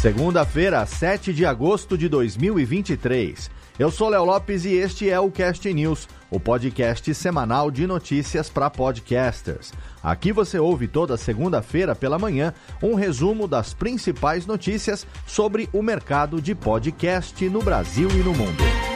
Segunda-feira, 7 de agosto de 2023. Eu sou Léo Lopes e este é o Cast News, o podcast semanal de notícias para podcasters. Aqui você ouve toda segunda-feira pela manhã um resumo das principais notícias sobre o mercado de podcast no Brasil e no mundo.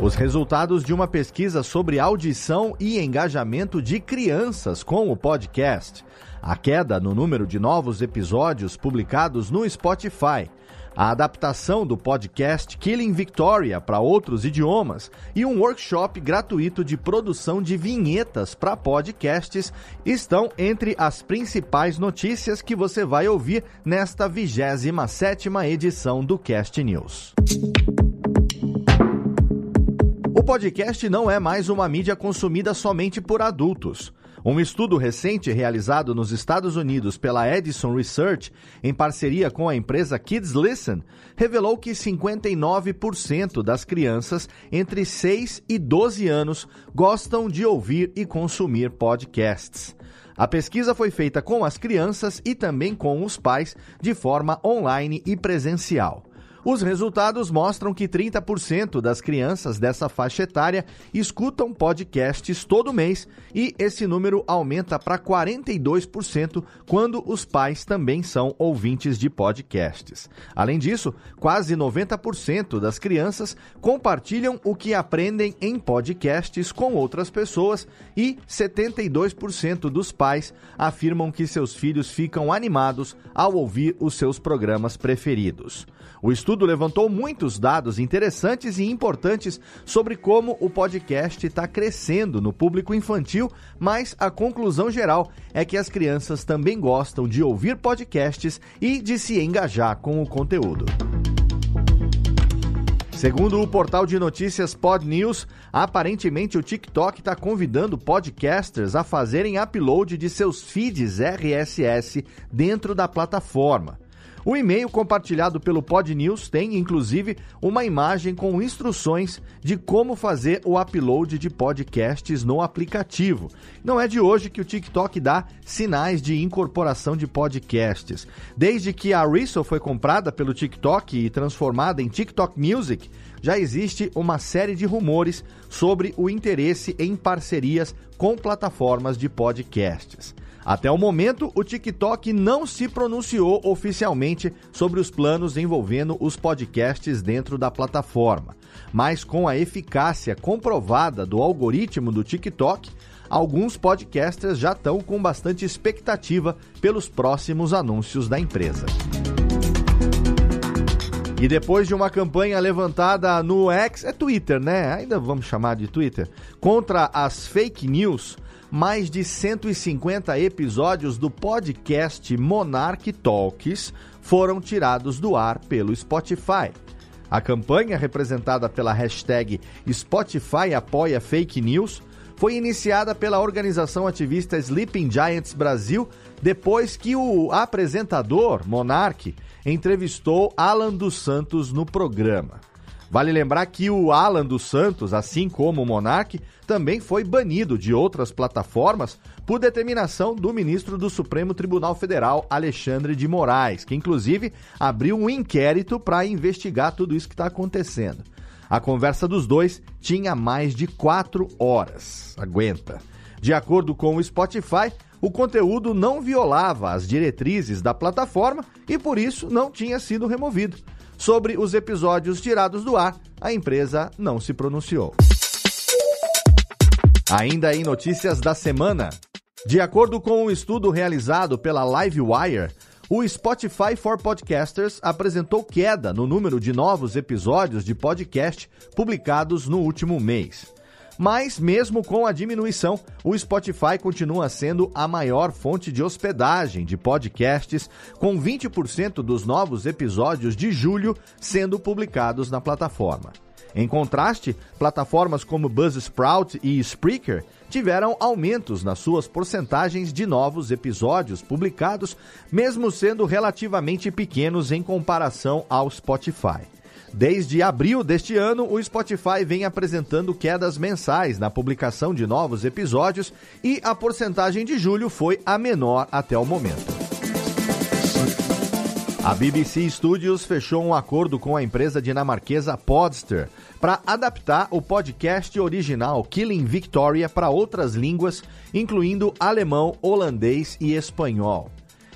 Os resultados de uma pesquisa sobre audição e engajamento de crianças com o podcast, a queda no número de novos episódios publicados no Spotify, a adaptação do podcast Killing Victoria para outros idiomas e um workshop gratuito de produção de vinhetas para podcasts estão entre as principais notícias que você vai ouvir nesta 27ª edição do Cast News. Podcast não é mais uma mídia consumida somente por adultos. Um estudo recente realizado nos Estados Unidos pela Edison Research, em parceria com a empresa Kids Listen, revelou que 59% das crianças entre 6 e 12 anos gostam de ouvir e consumir podcasts. A pesquisa foi feita com as crianças e também com os pais de forma online e presencial. Os resultados mostram que 30% das crianças dessa faixa etária escutam podcasts todo mês e esse número aumenta para 42% quando os pais também são ouvintes de podcasts. Além disso, quase 90% das crianças compartilham o que aprendem em podcasts com outras pessoas e 72% dos pais afirmam que seus filhos ficam animados ao ouvir os seus programas preferidos. O estudo levantou muitos dados interessantes e importantes sobre como o podcast está crescendo no público infantil, mas a conclusão geral é que as crianças também gostam de ouvir podcasts e de se engajar com o conteúdo. Segundo o portal de notícias Pod News, aparentemente o TikTok está convidando podcasters a fazerem upload de seus feeds RSS dentro da plataforma. O e-mail compartilhado pelo Pod News tem, inclusive, uma imagem com instruções de como fazer o upload de podcasts no aplicativo. Não é de hoje que o TikTok dá sinais de incorporação de podcasts. Desde que a Rizzle foi comprada pelo TikTok e transformada em TikTok Music, já existe uma série de rumores sobre o interesse em parcerias com plataformas de podcasts. Até o momento, o TikTok não se pronunciou oficialmente sobre os planos envolvendo os podcasts dentro da plataforma. Mas com a eficácia comprovada do algoritmo do TikTok, alguns podcasters já estão com bastante expectativa pelos próximos anúncios da empresa. E depois de uma campanha levantada no X, é Twitter, né? Ainda vamos chamar de Twitter, contra as fake news, mais de 150 episódios do podcast Monarch Talks foram tirados do ar pelo Spotify. A campanha, representada pela hashtag Spotify Apoia Fake News, foi iniciada pela organização ativista Sleeping Giants Brasil depois que o apresentador, Monarch, entrevistou Alan dos Santos no programa. Vale lembrar que o Alan dos Santos, assim como o Monark, também foi banido de outras plataformas por determinação do ministro do Supremo Tribunal Federal, Alexandre de Moraes, que inclusive abriu um inquérito para investigar tudo isso que está acontecendo. A conversa dos dois tinha mais de quatro horas. Aguenta. De acordo com o Spotify, o conteúdo não violava as diretrizes da plataforma e por isso não tinha sido removido. Sobre os episódios tirados do ar, a empresa não se pronunciou. Ainda em notícias da semana. De acordo com um estudo realizado pela Livewire, o Spotify for Podcasters apresentou queda no número de novos episódios de podcast publicados no último mês. Mas, mesmo com a diminuição, o Spotify continua sendo a maior fonte de hospedagem de podcasts, com 20% dos novos episódios de julho sendo publicados na plataforma. Em contraste, plataformas como Buzzsprout e Spreaker tiveram aumentos nas suas porcentagens de novos episódios publicados, mesmo sendo relativamente pequenos em comparação ao Spotify. Desde abril deste ano, o Spotify vem apresentando quedas mensais na publicação de novos episódios e a porcentagem de julho foi a menor até o momento. A BBC Studios fechou um acordo com a empresa dinamarquesa Podster para adaptar o podcast original Killing Victoria para outras línguas, incluindo alemão, holandês e espanhol.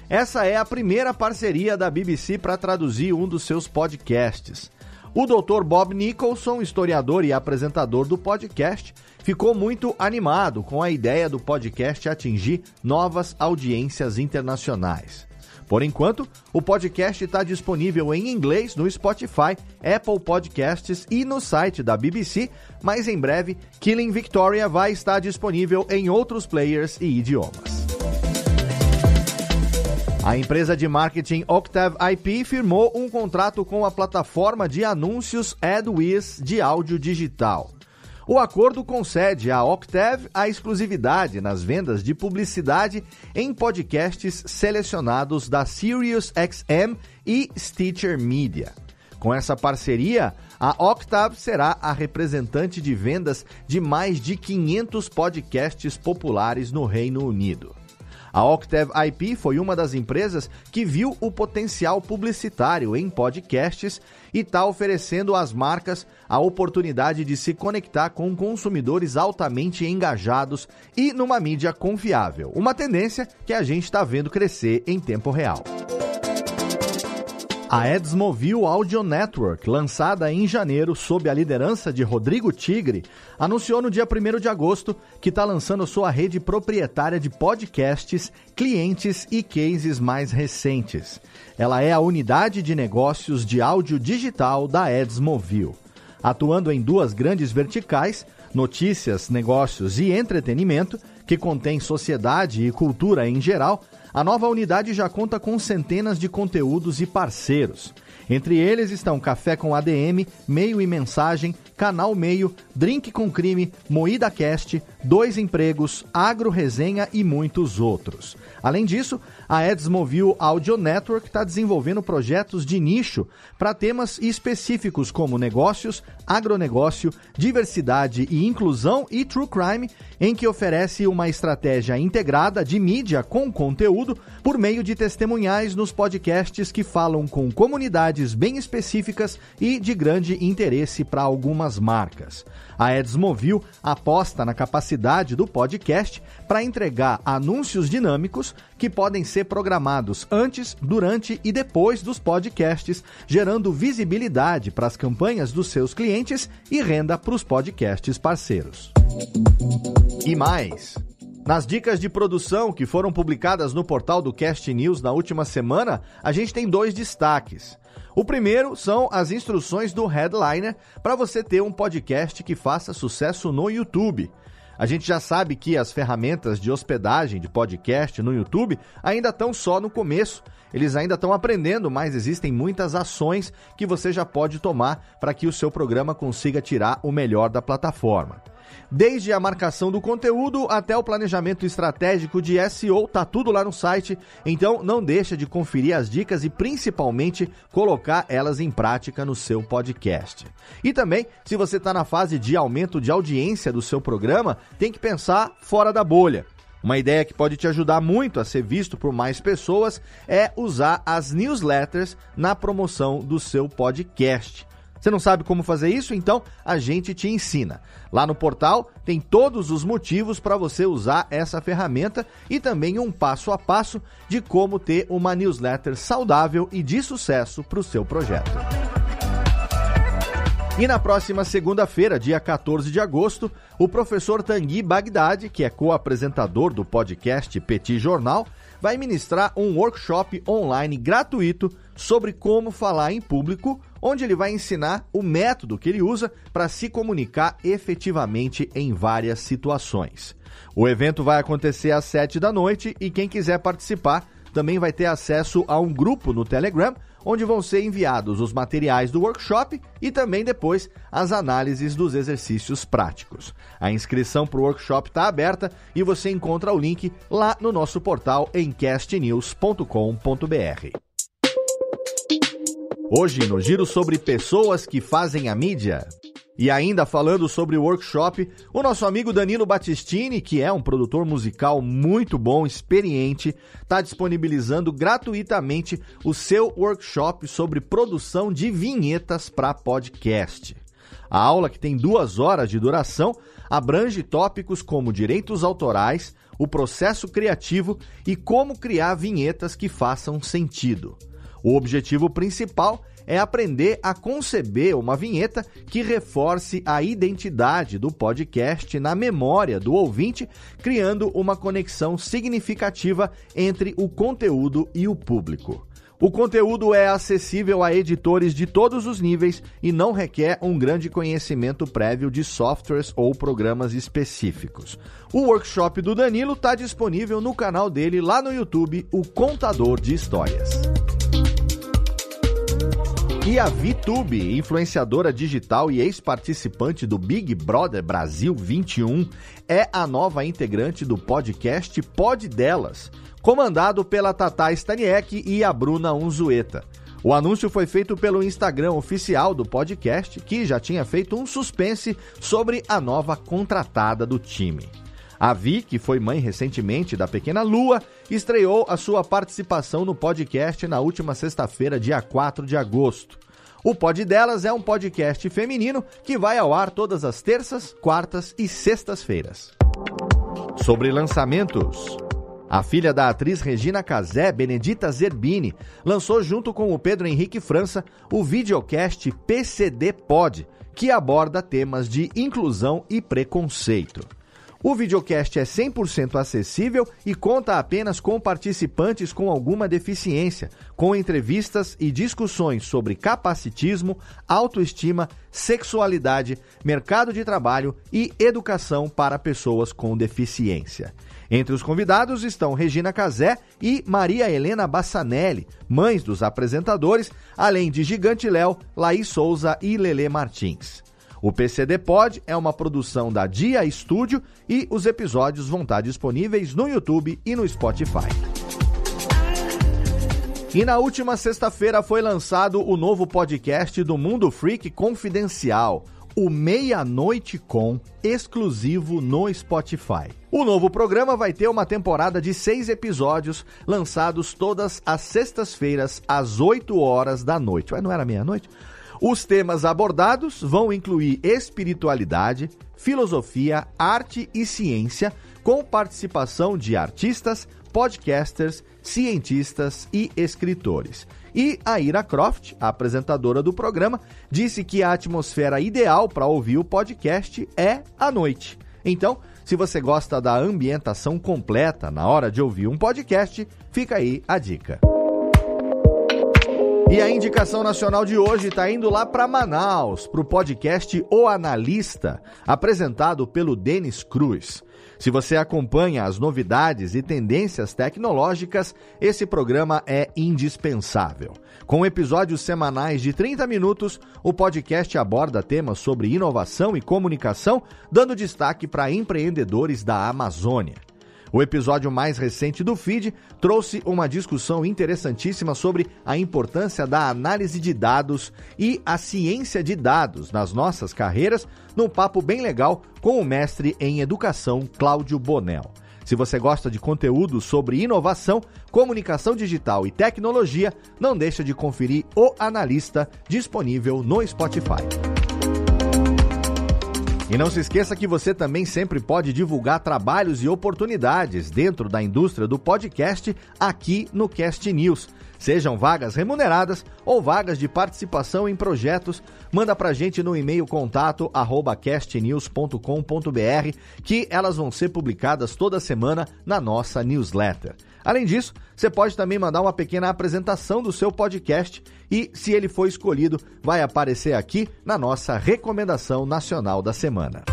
Essa é a primeira parceria da BBC para traduzir um dos seus podcasts. O Dr. Bob Nicholson, historiador e apresentador do podcast, ficou muito animado com a ideia do podcast atingir novas audiências internacionais. Por enquanto, o podcast está disponível em inglês no Spotify, Apple Podcasts e no site da BBC, mas em breve, Killing Victoria vai estar disponível em outros players e idiomas. A empresa de marketing Octave IP firmou um contrato com a plataforma de anúncios AdWiz de áudio digital. O acordo concede à Octave a exclusividade nas vendas de publicidade em podcasts selecionados da SiriusXM e Stitcher Media. Com essa parceria, a Octave será a representante de vendas de mais de 500 podcasts populares no Reino Unido. A Octave IP foi uma das empresas que viu o potencial publicitário em podcasts e está oferecendo às marcas a oportunidade de se conectar com consumidores altamente engajados e numa mídia confiável. Uma tendência que a gente está vendo crescer em tempo real. A Edsmovil Audio Network, lançada em janeiro sob a liderança de Rodrigo Tigre, anunciou no dia 1 de agosto que está lançando sua rede proprietária de podcasts, clientes e cases mais recentes. Ela é a unidade de negócios de áudio digital da Edsmovil. Atuando em duas grandes verticais, notícias, negócios e entretenimento, que contém sociedade e cultura em geral, a nova unidade já conta com centenas de conteúdos e parceiros. Entre eles estão Café com ADM, Meio e Mensagem, Canal Meio, Drink com Crime, Moída Cast, Dois Empregos, Agro Resenha e muitos outros. Além disso, a Edsmovil Audio Network está desenvolvendo projetos de nicho para temas específicos como negócios, agronegócio, diversidade e inclusão e true crime, em que oferece uma estratégia integrada de mídia com conteúdo por meio de testemunhais nos podcasts que falam com comunidades bem específicas e de grande interesse para algumas marcas. A Edsmovil aposta na capacidade do podcast para entregar anúncios dinâmicos que podem ser programados antes, durante e depois dos podcasts, gerando visibilidade para as campanhas dos seus clientes e renda para os podcasts parceiros. E mais. Nas dicas de produção que foram publicadas no portal do Cast News na última semana, a gente tem dois destaques. O primeiro são as instruções do Headliner para você ter um podcast que faça sucesso no YouTube. A gente já sabe que as ferramentas de hospedagem de podcast no YouTube ainda estão só no começo. Eles ainda estão aprendendo, mas existem muitas ações que você já pode tomar para que o seu programa consiga tirar o melhor da plataforma. Desde a marcação do conteúdo até o planejamento estratégico de SEO, tá tudo lá no site. Então não deixa de conferir as dicas e principalmente colocar elas em prática no seu podcast. E também, se você está na fase de aumento de audiência do seu programa, tem que pensar fora da bolha. Uma ideia que pode te ajudar muito a ser visto por mais pessoas é usar as newsletters na promoção do seu podcast. Você não sabe como fazer isso? Então a gente te ensina. Lá no portal tem todos os motivos para você usar essa ferramenta e também um passo a passo de como ter uma newsletter saudável e de sucesso para o seu projeto. E na próxima segunda-feira, dia 14 de agosto, o professor Tanguy Bagdad, que é co-apresentador do podcast Petit Jornal, vai ministrar um workshop online gratuito sobre como falar em público, onde ele vai ensinar o método que ele usa para se comunicar efetivamente em várias situações. O evento vai acontecer às 7 da noite e quem quiser participar também vai ter acesso a um grupo no Telegram onde vão ser enviados os materiais do workshop e também depois as análises dos exercícios práticos. A inscrição para o workshop está aberta e você encontra o link lá no nosso portal em castnews.com.br. Hoje, no giro sobre pessoas que fazem a mídia. E ainda falando sobre o workshop, o nosso amigo Danilo Battistini, que é um produtor musical muito bom, experiente, está disponibilizando gratuitamente o seu workshop sobre produção de vinhetas para podcast. A aula, que tem duas horas de duração, abrange tópicos como direitos autorais, o processo criativo e como criar vinhetas que façam sentido. O objetivo principal é aprender a conceber uma vinheta que reforce a identidade do podcast na memória do ouvinte, criando uma conexão significativa entre o conteúdo e o público. O conteúdo é acessível a editores de todos os níveis e não requer um grande conhecimento prévio de softwares ou programas específicos. O workshop do Danilo está disponível no canal dele lá no YouTube, O Contador de Histórias. E a VTube, influenciadora digital e ex-participante do Big Brother Brasil 21, é a nova integrante do podcast Pod Delas, comandado pela Tata Staniek e a Bruna Unzueta. O anúncio foi feito pelo Instagram oficial do podcast, que já tinha feito um suspense sobre a nova contratada do time. A Vi, que foi mãe recentemente da pequena Lua, estreou a sua participação no podcast na última sexta-feira, dia 4 de agosto. O Pod Delas é um podcast feminino que vai ao ar todas as terças, quartas e sextas-feiras. Sobre lançamentos. A filha da atriz Regina Casé, Benedita Zerbini, lançou junto com o Pedro Henrique França o videocast PCD Pod, que aborda temas de inclusão e preconceito. O videocast é 100% acessível e conta apenas com participantes com alguma deficiência, com entrevistas e discussões sobre capacitismo, autoestima, sexualidade, mercado de trabalho e educação para pessoas com deficiência. Entre os convidados estão Regina Casé e Maria Helena Bassanelli, mães dos apresentadores, além de Gigante Léo, Laís Souza e Lele Martins. O PCD Pod é uma produção da Dia Studio e os episódios vão estar disponíveis no YouTube e no Spotify. E na última sexta-feira foi lançado o novo podcast do Mundo Freak Confidencial, o Meia-Noite Com, exclusivo no Spotify. O novo programa vai ter uma temporada de seis episódios, lançados todas as sextas-feiras, às 8 horas da noite. Ué, não era meia-noite? Os temas abordados vão incluir espiritualidade, filosofia, arte e ciência, com participação de artistas, podcasters, cientistas e escritores. E a Ira Croft, a apresentadora do programa, disse que a atmosfera ideal para ouvir o podcast é a noite. Então, se você gosta da ambientação completa na hora de ouvir um podcast, fica aí a dica. E a indicação nacional de hoje está indo lá para Manaus, para o podcast O Analista, apresentado pelo Denis Cruz. Se você acompanha as novidades e tendências tecnológicas, esse programa é indispensável. Com episódios semanais de 30 minutos, o podcast aborda temas sobre inovação e comunicação, dando destaque para empreendedores da Amazônia. O episódio mais recente do feed trouxe uma discussão interessantíssima sobre a importância da análise de dados e a ciência de dados nas nossas carreiras, num papo bem legal com o mestre em educação Cláudio Bonel. Se você gosta de conteúdo sobre inovação, comunicação digital e tecnologia, não deixa de conferir o Analista disponível no Spotify. E não se esqueça que você também sempre pode divulgar trabalhos e oportunidades dentro da indústria do podcast aqui no Cast News. Sejam vagas remuneradas ou vagas de participação em projetos, manda pra gente no e-mail contato arroba castnews.com.br que elas vão ser publicadas toda semana na nossa newsletter. Além disso, você pode também mandar uma pequena apresentação do seu podcast e, se ele for escolhido, vai aparecer aqui na nossa recomendação nacional da semana.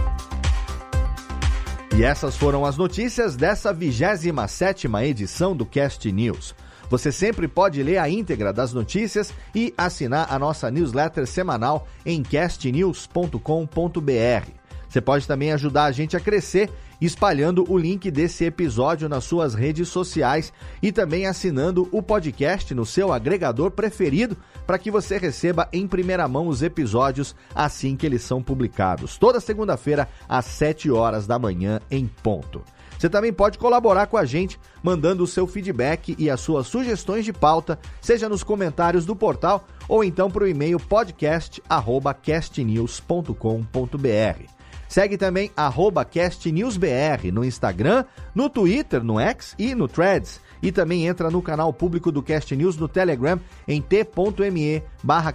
E essas foram as notícias dessa 27ª edição do Cast News. Você sempre pode ler a íntegra das notícias e assinar a nossa newsletter semanal em castnews.com.br. Você pode também ajudar a gente a crescer espalhando o link desse episódio nas suas redes sociais e também assinando o podcast no seu agregador preferido para que você receba em primeira mão os episódios assim que eles são publicados. Toda segunda-feira às 7 horas da manhã em ponto. Você também pode colaborar com a gente mandando o seu feedback e as suas sugestões de pauta, seja nos comentários do portal ou então para o e-mail podcast@castnews.com.br. Segue também CastNewsBR no Instagram, no Twitter, no X e no Threads. E também entra no canal público do Cast News no Telegram em t.me barra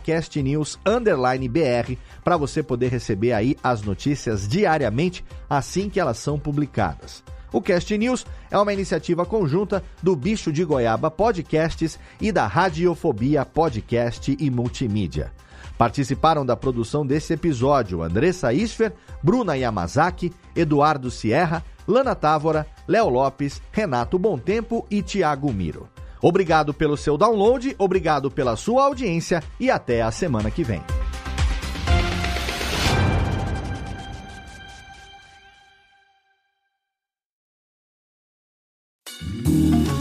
para você poder receber aí as notícias diariamente assim que elas são publicadas. O Cast News é uma iniciativa conjunta do Bicho de Goiaba Podcasts e da Radiofobia Podcast e Multimídia. Participaram da produção desse episódio Andressa Isfer, Bruna Yamazaki, Eduardo Sierra, Lana Távora, Léo Lopes, Renato Tempo e Tiago Miro. Obrigado pelo seu download, obrigado pela sua audiência e até a semana que vem.